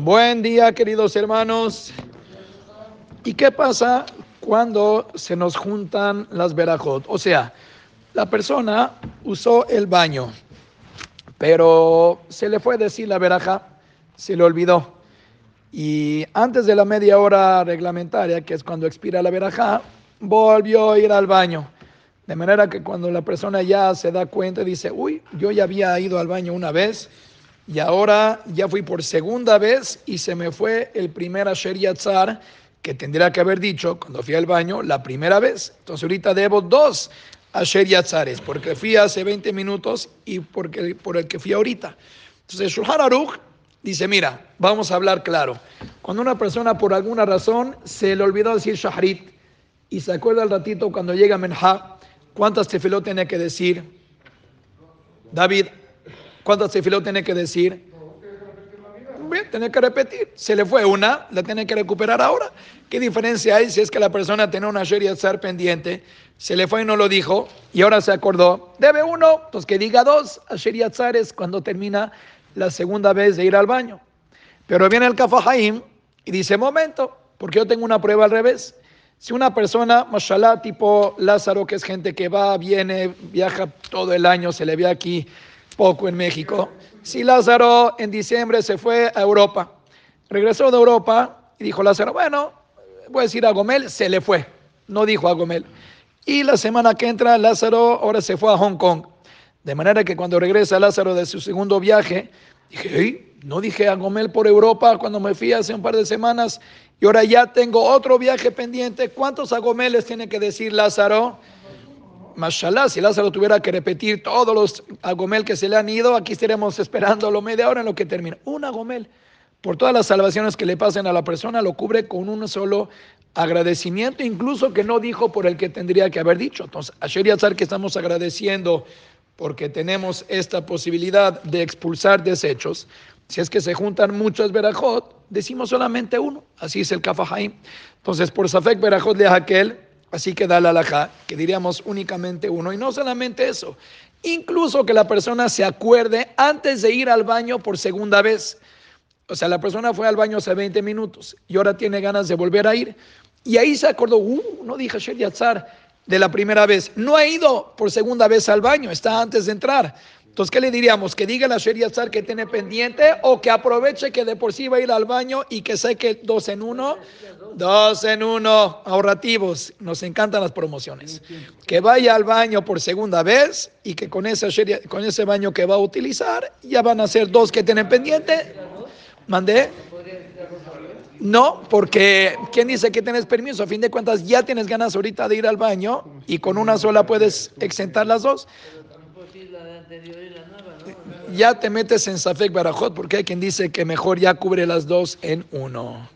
Buen día, queridos hermanos. ¿Y qué pasa cuando se nos juntan las verajot? O sea, la persona usó el baño, pero se le fue a decir la veraja, se le olvidó. Y antes de la media hora reglamentaria, que es cuando expira la veraja, volvió a ir al baño. De manera que cuando la persona ya se da cuenta, dice, uy, yo ya había ido al baño una vez y ahora ya fui por segunda vez y se me fue el primer Asher Yatzar que tendría que haber dicho cuando fui al baño la primera vez. Entonces ahorita debo dos Asher Yatzares, porque fui hace 20 minutos y porque, por el que fui ahorita. Entonces Shulchan Aruch dice, mira, vamos a hablar claro. Cuando una persona por alguna razón se le olvidó decir Shahrit y se acuerda al ratito cuando llega Menha, ¿Cuántas tefilot tiene que decir? David, ¿cuántas tefilot tiene que decir? Bien, tiene que repetir. Se le fue una, la tiene que recuperar ahora. ¿Qué diferencia hay si es que la persona tiene una Sheria estar pendiente, se le fue y no lo dijo, y ahora se acordó? Debe uno, pues que diga dos a Sheria es cuando termina la segunda vez de ir al baño. Pero viene el Kafahaim y dice: Momento, porque yo tengo una prueba al revés. Si una persona, mashallah, tipo Lázaro, que es gente que va, viene, viaja todo el año, se le ve aquí poco en México. Si Lázaro en diciembre se fue a Europa, regresó de Europa y dijo Lázaro, bueno, voy a decir a Gomel, se le fue. No dijo a Gomel. Y la semana que entra, Lázaro ahora se fue a Hong Kong. De manera que cuando regresa Lázaro de su segundo viaje, dije, no dije a Gomel por Europa cuando me fui hace un par de semanas y ahora ya tengo otro viaje pendiente. ¿Cuántos agomeles tiene que decir Lázaro? Mashallah, si Lázaro tuviera que repetir todos los agomel que se le han ido, aquí estaremos esperándolo media hora en lo que termina. Un agomel, por todas las salvaciones que le pasen a la persona, lo cubre con un solo agradecimiento, incluso que no dijo por el que tendría que haber dicho. Entonces, a Sheriatzar que estamos agradeciendo porque tenemos esta posibilidad de expulsar desechos. Si es que se juntan muchos verajot, decimos solamente uno. Así es el kafahaim. Entonces, por Safek de aquel, así que da la alajá, que diríamos únicamente uno. Y no solamente eso, incluso que la persona se acuerde antes de ir al baño por segunda vez. O sea, la persona fue al baño hace 20 minutos y ahora tiene ganas de volver a ir. Y ahí se acordó, uh, no dije Sher Yatzar, de la primera vez. No ha ido por segunda vez al baño, está antes de entrar. Entonces, ¿qué le diríamos? ¿Que diga la Sheriazar que tiene pendiente o que aproveche que de por sí va a ir al baño y que sé que dos en uno? Dos en uno, ahorrativos. Nos encantan las promociones. Que vaya al baño por segunda vez y que con ese, con ese baño que va a utilizar ya van a ser dos que tienen pendiente. Mandé. No, porque ¿quién dice que tienes permiso? A fin de cuentas ya tienes ganas ahorita de ir al baño y con una sola puedes exentar las dos. Ya te metes en Safek Barajot porque hay quien dice que mejor ya cubre las dos en uno.